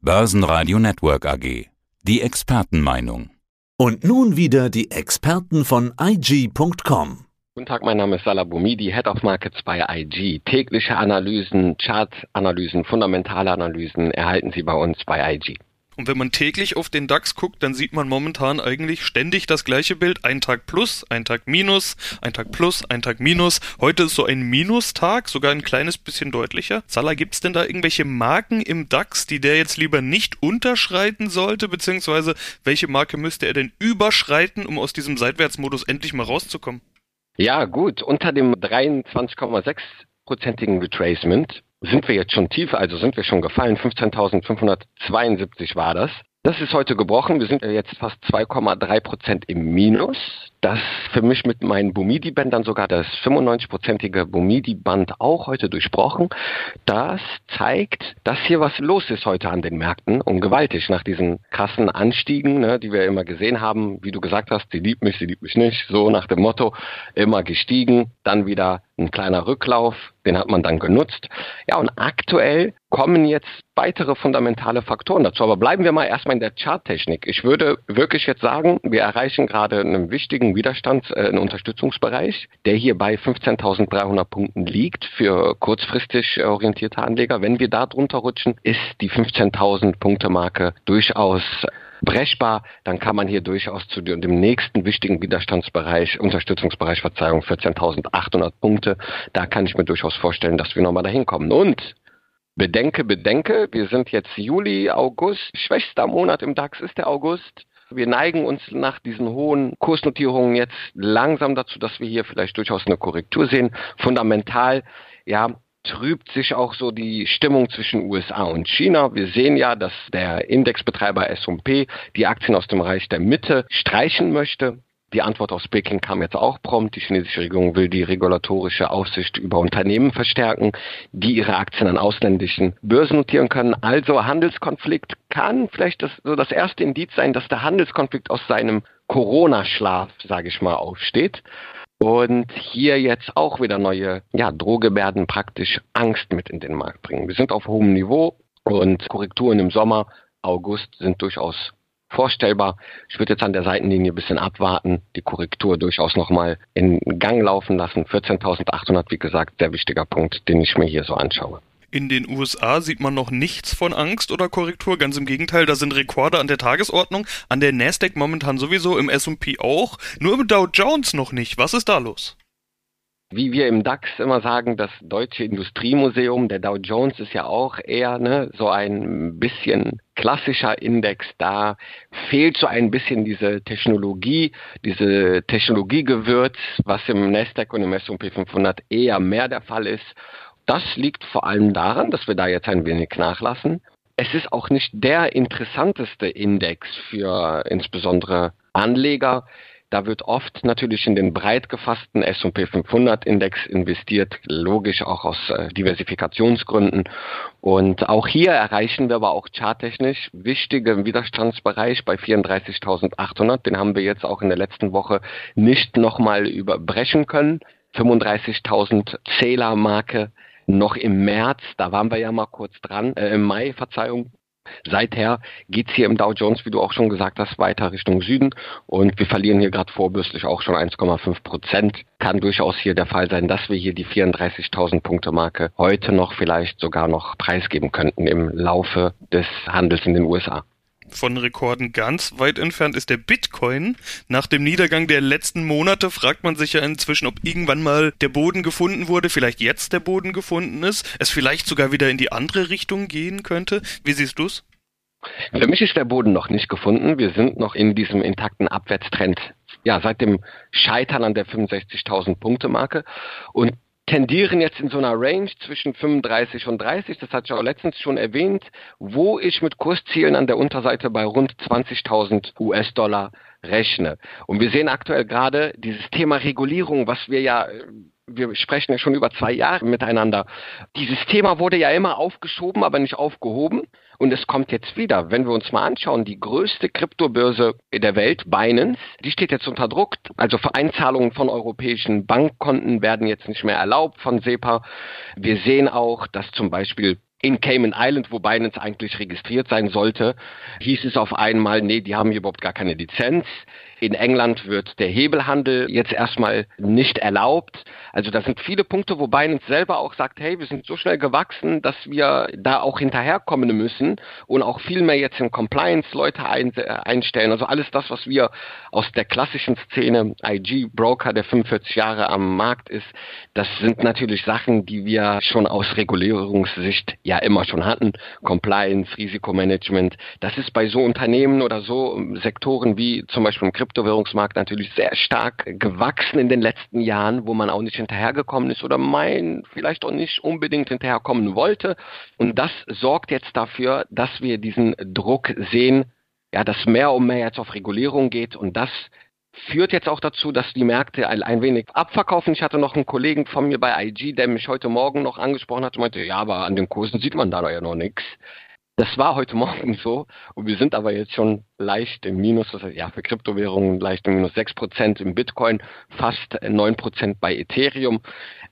Börsenradio Network AG. Die Expertenmeinung. Und nun wieder die Experten von IG.com. Guten Tag, mein Name ist Salah Boumidi, Head of Markets bei IG. Tägliche Analysen, Chartanalysen, fundamentale Analysen erhalten Sie bei uns bei IG. Und wenn man täglich auf den DAX guckt, dann sieht man momentan eigentlich ständig das gleiche Bild. Ein Tag plus, ein Tag minus, ein Tag plus, ein Tag minus. Heute ist so ein Minustag, sogar ein kleines bisschen deutlicher. Salah, gibt es denn da irgendwelche Marken im DAX, die der jetzt lieber nicht unterschreiten sollte? Beziehungsweise welche Marke müsste er denn überschreiten, um aus diesem Seitwärtsmodus endlich mal rauszukommen? Ja, gut. Unter dem 23,6-prozentigen Retracement sind wir jetzt schon tief, also sind wir schon gefallen. 15.572 war das. Das ist heute gebrochen. Wir sind jetzt fast 2,3 Prozent im Minus. Das für mich mit meinen Bumidi-Bändern sogar das 95-prozentige Bumidi-Band auch heute durchbrochen. Das zeigt, dass hier was los ist heute an den Märkten und gewaltig nach diesen krassen Anstiegen, ne, die wir immer gesehen haben. Wie du gesagt hast, sie liebt mich, sie liebt mich nicht. So nach dem Motto, immer gestiegen, dann wieder ein kleiner Rücklauf, den hat man dann genutzt. Ja, und aktuell kommen jetzt weitere fundamentale Faktoren dazu. Aber bleiben wir mal erstmal in der Charttechnik. Ich würde wirklich jetzt sagen, wir erreichen gerade einen wichtigen Widerstands-, äh, einen Unterstützungsbereich, der hier bei 15.300 Punkten liegt für kurzfristig orientierte Anleger. Wenn wir da drunter rutschen, ist die 15.000 Punkte Marke durchaus brechbar, dann kann man hier durchaus zu dem nächsten wichtigen Widerstandsbereich, Unterstützungsbereich, Verzeihung, 14.800 Punkte. Da kann ich mir durchaus vorstellen, dass wir nochmal dahin kommen. Und bedenke, bedenke, wir sind jetzt Juli, August, schwächster Monat im DAX ist der August. Wir neigen uns nach diesen hohen Kursnotierungen jetzt langsam dazu, dass wir hier vielleicht durchaus eine Korrektur sehen. Fundamental, ja, trübt sich auch so die Stimmung zwischen USA und China. Wir sehen ja, dass der Indexbetreiber S&P die Aktien aus dem Reich der Mitte streichen möchte. Die Antwort aus Peking kam jetzt auch prompt. Die chinesische Regierung will die regulatorische Aufsicht über Unternehmen verstärken, die ihre Aktien an ausländischen Börsen notieren können. Also Handelskonflikt kann vielleicht das, so das erste Indiz sein, dass der Handelskonflikt aus seinem Corona-Schlaf, sage ich mal, aufsteht und hier jetzt auch wieder neue ja, Drohgebärden praktisch Angst mit in den Markt bringen. Wir sind auf hohem Niveau und Korrekturen im Sommer, August sind durchaus vorstellbar. Ich würde jetzt an der Seitenlinie ein bisschen abwarten, die Korrektur durchaus nochmal in Gang laufen lassen. 14.800, wie gesagt, sehr wichtiger Punkt, den ich mir hier so anschaue. In den USA sieht man noch nichts von Angst oder Korrektur, ganz im Gegenteil, da sind Rekorde an der Tagesordnung, an der Nasdaq momentan sowieso, im S&P auch, nur im Dow Jones noch nicht. Was ist da los? Wie wir im DAX immer sagen, das Deutsche Industriemuseum, der Dow Jones ist ja auch eher ne, so ein bisschen klassischer Index. Da fehlt so ein bisschen diese Technologie, diese Technologiegewürz, was im Nasdaq und im S&P 500 eher mehr der Fall ist. Das liegt vor allem daran, dass wir da jetzt ein wenig nachlassen. Es ist auch nicht der interessanteste Index für insbesondere Anleger. Da wird oft natürlich in den breit gefassten S&P 500 Index investiert, logisch auch aus äh, Diversifikationsgründen. Und auch hier erreichen wir aber auch charttechnisch wichtige Widerstandsbereich bei 34.800. Den haben wir jetzt auch in der letzten Woche nicht nochmal überbrechen können. 35.000 Zählermarke noch im März, da waren wir ja mal kurz dran, äh, im Mai, Verzeihung. Seither geht's hier im Dow Jones, wie du auch schon gesagt hast, weiter Richtung Süden und wir verlieren hier gerade vorbürstlich auch schon 1,5 Prozent. Kann durchaus hier der Fall sein, dass wir hier die 34.000 Punkte Marke heute noch vielleicht sogar noch preisgeben könnten im Laufe des Handels in den USA von Rekorden ganz weit entfernt ist der Bitcoin. Nach dem Niedergang der letzten Monate fragt man sich ja inzwischen, ob irgendwann mal der Boden gefunden wurde, vielleicht jetzt der Boden gefunden ist, es vielleicht sogar wieder in die andere Richtung gehen könnte. Wie siehst du's? Für mich ist der Boden noch nicht gefunden. Wir sind noch in diesem intakten Abwärtstrend. Ja, seit dem Scheitern an der 65.000 Punkte Marke. Und tendieren jetzt in so einer Range zwischen 35 und 30, das hatte ich auch letztens schon erwähnt, wo ich mit Kurszielen an der Unterseite bei rund 20.000 US-Dollar rechne. Und wir sehen aktuell gerade dieses Thema Regulierung, was wir ja wir sprechen ja schon über zwei Jahre miteinander. Dieses Thema wurde ja immer aufgeschoben, aber nicht aufgehoben. Und es kommt jetzt wieder. Wenn wir uns mal anschauen, die größte Kryptobörse der Welt, Binance, die steht jetzt unter Druck. Also Einzahlungen von europäischen Bankkonten werden jetzt nicht mehr erlaubt von SEPA. Wir sehen auch, dass zum Beispiel in Cayman Island, wo Binance eigentlich registriert sein sollte, hieß es auf einmal, nee, die haben hier überhaupt gar keine Lizenz. In England wird der Hebelhandel jetzt erstmal nicht erlaubt. Also da sind viele Punkte, wo Binance selber auch sagt, hey, wir sind so schnell gewachsen, dass wir da auch hinterherkommen müssen und auch viel mehr jetzt in Compliance Leute ein, äh, einstellen. Also alles das, was wir aus der klassischen Szene, IG Broker, der 45 Jahre am Markt ist, das sind natürlich Sachen, die wir schon aus Regulierungssicht ja immer schon hatten. Compliance, Risikomanagement. Das ist bei so Unternehmen oder so Sektoren wie zum Beispiel im Kryptowährungsmarkt natürlich sehr stark gewachsen in den letzten Jahren, wo man auch nicht hinterhergekommen ist oder mein vielleicht auch nicht unbedingt hinterherkommen wollte. Und das sorgt jetzt dafür, dass wir diesen Druck sehen, ja, dass mehr und mehr jetzt auf Regulierung geht und das führt jetzt auch dazu, dass die Märkte ein, ein, wenig abverkaufen. Ich hatte noch einen Kollegen von mir bei IG, der mich heute Morgen noch angesprochen hat und meinte, ja, aber an den Kursen sieht man da ja noch nichts. Das war heute Morgen so und wir sind aber jetzt schon leicht im Minus, das heißt, ja, für Kryptowährungen leicht im Minus 6% im Bitcoin, fast 9% bei Ethereum.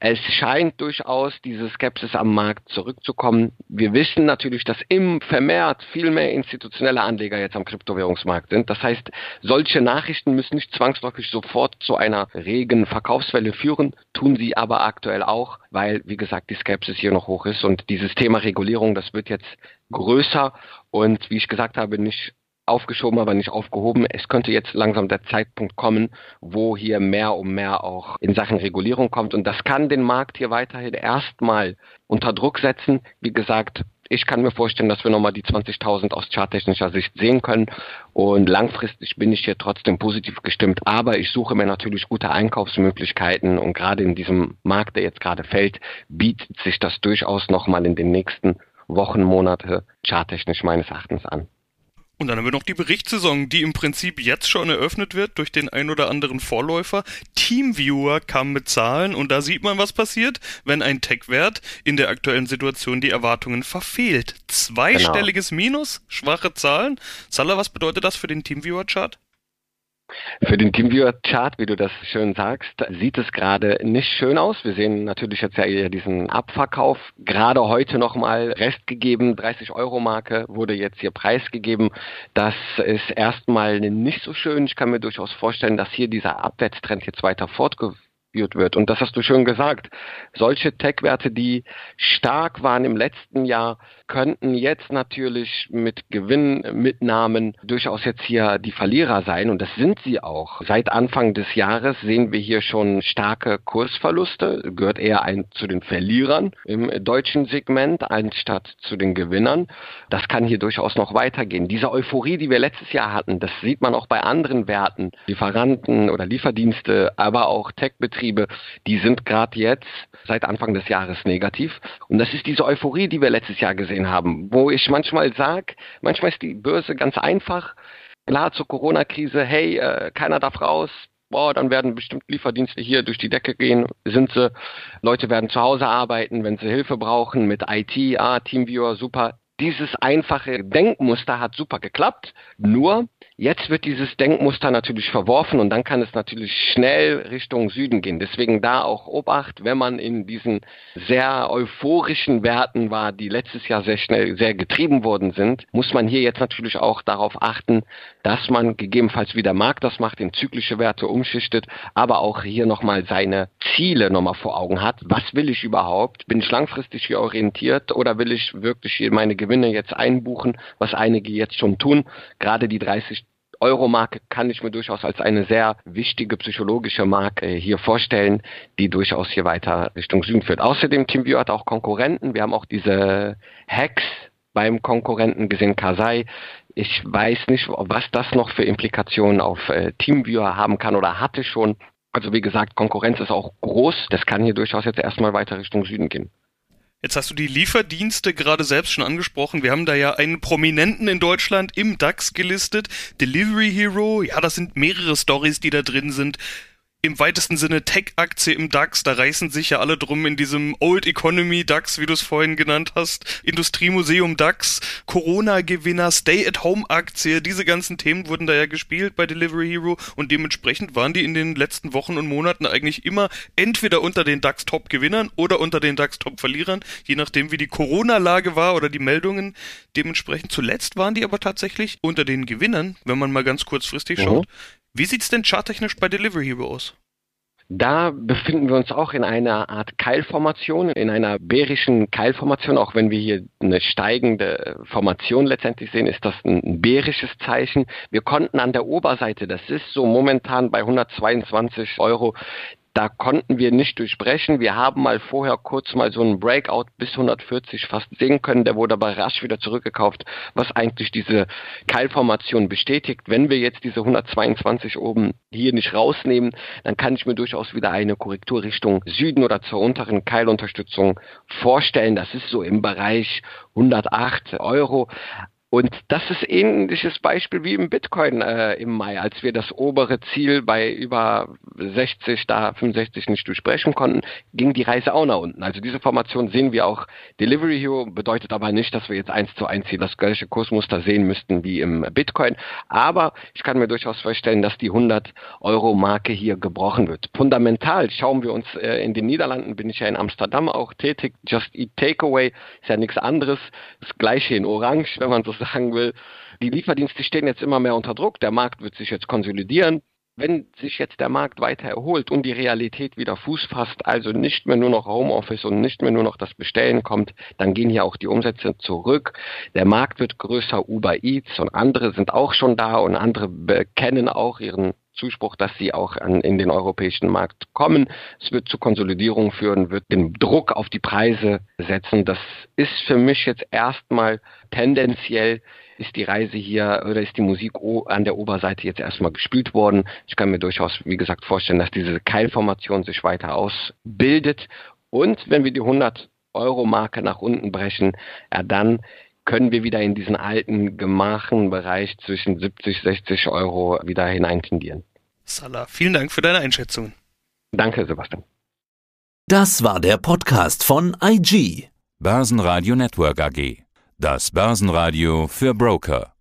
Es scheint durchaus diese Skepsis am Markt zurückzukommen. Wir wissen natürlich, dass im vermehrt viel mehr institutionelle Anleger jetzt am Kryptowährungsmarkt sind. Das heißt, solche Nachrichten müssen nicht zwangsläufig sofort zu einer regen Verkaufswelle führen, tun sie aber aktuell auch, weil, wie gesagt, die Skepsis hier noch hoch ist und dieses Thema Regulierung, das wird jetzt größer und wie ich gesagt habe, nicht aufgeschoben, aber nicht aufgehoben. Es könnte jetzt langsam der Zeitpunkt kommen, wo hier mehr und mehr auch in Sachen Regulierung kommt. Und das kann den Markt hier weiterhin erstmal unter Druck setzen. Wie gesagt, ich kann mir vorstellen, dass wir nochmal die 20.000 aus charttechnischer Sicht sehen können. Und langfristig bin ich hier trotzdem positiv gestimmt. Aber ich suche mir natürlich gute Einkaufsmöglichkeiten. Und gerade in diesem Markt, der jetzt gerade fällt, bietet sich das durchaus nochmal in den nächsten Wochen, Monate charttechnisch meines Erachtens an. Und dann haben wir noch die Berichtssaison, die im Prinzip jetzt schon eröffnet wird durch den ein oder anderen Vorläufer. Teamviewer kam mit Zahlen und da sieht man, was passiert, wenn ein Tech-Wert in der aktuellen Situation die Erwartungen verfehlt. Zweistelliges genau. Minus, schwache Zahlen. Salah, was bedeutet das für den Teamviewer-Chart? Für den TeamViewer-Chart, wie du das schön sagst, sieht es gerade nicht schön aus. Wir sehen natürlich jetzt ja diesen Abverkauf. Gerade heute nochmal Rest gegeben, 30-Euro-Marke wurde jetzt hier preisgegeben. Das ist erstmal nicht so schön. Ich kann mir durchaus vorstellen, dass hier dieser Abwärtstrend jetzt weiter fortgeführt geführt wird. Und das hast du schön gesagt. Solche Tech-Werte, die stark waren im letzten Jahr, könnten jetzt natürlich mit Gewinnmitnahmen durchaus jetzt hier die Verlierer sein. Und das sind sie auch. Seit Anfang des Jahres sehen wir hier schon starke Kursverluste. Gehört eher ein, zu den Verlierern im deutschen Segment anstatt zu den Gewinnern. Das kann hier durchaus noch weitergehen. Diese Euphorie, die wir letztes Jahr hatten, das sieht man auch bei anderen Werten, Lieferanten oder Lieferdienste, aber auch Tech-Betriebe Betriebe, die sind gerade jetzt seit Anfang des Jahres negativ. Und das ist diese Euphorie, die wir letztes Jahr gesehen haben, wo ich manchmal sage, manchmal ist die Börse ganz einfach. Klar, zur Corona-Krise, hey, äh, keiner darf raus, boah, dann werden bestimmt Lieferdienste hier durch die Decke gehen, sind sie. Leute werden zu Hause arbeiten, wenn sie Hilfe brauchen mit IT, ah, Teamviewer, super. Dieses einfache Denkmuster hat super geklappt. Nur Jetzt wird dieses Denkmuster natürlich verworfen und dann kann es natürlich schnell Richtung Süden gehen. Deswegen da auch Obacht, wenn man in diesen sehr euphorischen Werten war, die letztes Jahr sehr schnell, sehr getrieben worden sind, muss man hier jetzt natürlich auch darauf achten, dass man gegebenenfalls wie der Markt das macht, in zyklische Werte umschichtet, aber auch hier nochmal seine Ziele nochmal vor Augen hat. Was will ich überhaupt? Bin ich langfristig hier orientiert oder will ich wirklich hier meine Gewinne jetzt einbuchen, was einige jetzt schon tun? Gerade die 30 Euro-Marke kann ich mir durchaus als eine sehr wichtige psychologische Marke hier vorstellen, die durchaus hier weiter Richtung Süden führt. Außerdem TeamViewer hat auch Konkurrenten. Wir haben auch diese Hacks beim Konkurrenten gesehen, Kasai. Ich weiß nicht, was das noch für Implikationen auf äh, TeamViewer haben kann oder hatte schon. Also wie gesagt, Konkurrenz ist auch groß. Das kann hier durchaus jetzt erstmal weiter Richtung Süden gehen. Jetzt hast du die Lieferdienste gerade selbst schon angesprochen. Wir haben da ja einen Prominenten in Deutschland im DAX gelistet. Delivery Hero. Ja, das sind mehrere Stories, die da drin sind. Im weitesten Sinne Tech-Aktie im DAX. Da reißen sich ja alle drum in diesem Old Economy DAX, wie du es vorhin genannt hast, Industriemuseum DAX, Corona-Gewinner, Stay-at-Home-Aktie. Diese ganzen Themen wurden da ja gespielt bei Delivery Hero und dementsprechend waren die in den letzten Wochen und Monaten eigentlich immer entweder unter den DAX-Top-Gewinnern oder unter den DAX-Top-Verlierern, je nachdem wie die Corona-Lage war oder die Meldungen. Dementsprechend zuletzt waren die aber tatsächlich unter den Gewinnern, wenn man mal ganz kurzfristig mhm. schaut. Wie sieht's denn charttechnisch bei Delivery Hero aus? Da befinden wir uns auch in einer Art Keilformation, in einer bärischen Keilformation. Auch wenn wir hier eine steigende Formation letztendlich sehen, ist das ein bärisches Zeichen. Wir konnten an der Oberseite, das ist so momentan bei 122 Euro, da konnten wir nicht durchbrechen. Wir haben mal vorher kurz mal so einen Breakout bis 140 fast sehen können. Der wurde aber rasch wieder zurückgekauft, was eigentlich diese Keilformation bestätigt. Wenn wir jetzt diese 122 oben hier nicht rausnehmen, dann kann ich mir durchaus wieder eine Korrektur Richtung Süden oder zur unteren Keilunterstützung vorstellen. Das ist so im Bereich 108 Euro. Und das ist ähnliches Beispiel wie im Bitcoin äh, im Mai, als wir das obere Ziel bei über 60, da 65 nicht durchbrechen konnten, ging die Reise auch nach unten. Also diese Formation sehen wir auch. Delivery Hero bedeutet aber nicht, dass wir jetzt eins zu eins hier das gleiche Kursmuster sehen müssten wie im Bitcoin. Aber ich kann mir durchaus vorstellen, dass die 100 Euro Marke hier gebrochen wird. Fundamental schauen wir uns äh, in den Niederlanden, bin ich ja in Amsterdam auch tätig. Just Eat Takeaway ist ja nichts anderes. Das gleiche in Orange, wenn man so sagen will, die Lieferdienste stehen jetzt immer mehr unter Druck, der Markt wird sich jetzt konsolidieren. Wenn sich jetzt der Markt weiter erholt und die Realität wieder Fuß fasst, also nicht mehr nur noch Homeoffice und nicht mehr nur noch das Bestellen kommt, dann gehen hier auch die Umsätze zurück. Der Markt wird größer, Uber Eats und andere sind auch schon da und andere bekennen auch ihren Zuspruch, dass sie auch an, in den europäischen Markt kommen. Es wird zu Konsolidierung führen, wird den Druck auf die Preise setzen. Das ist für mich jetzt erstmal tendenziell ist die Reise hier oder ist die Musik an der Oberseite jetzt erstmal gespielt worden. Ich kann mir durchaus, wie gesagt, vorstellen, dass diese Keilformation sich weiter ausbildet. Und wenn wir die 100 Euro Marke nach unten brechen, ja, dann können wir wieder in diesen alten gemachen Bereich zwischen 70, 60 Euro wieder hineintendieren. Salah, vielen Dank für deine Einschätzung. Danke, Sebastian. Das war der Podcast von IG. Börsenradio Network AG. Das Börsenradio für Broker.